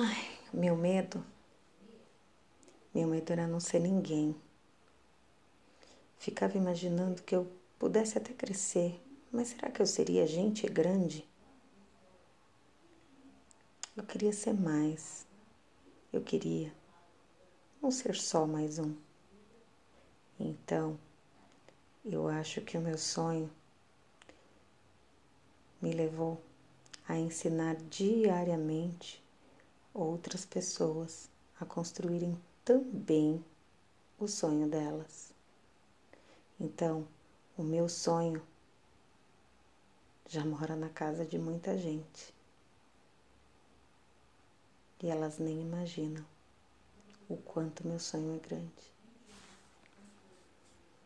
Ai, meu medo. Meu medo era não ser ninguém. Ficava imaginando que eu pudesse até crescer, mas será que eu seria gente grande? Eu queria ser mais. Eu queria não ser só mais um. Então, eu acho que o meu sonho me levou a ensinar diariamente outras pessoas a construírem também o sonho delas. Então, o meu sonho já mora na casa de muita gente. E elas nem imaginam o quanto meu sonho é grande.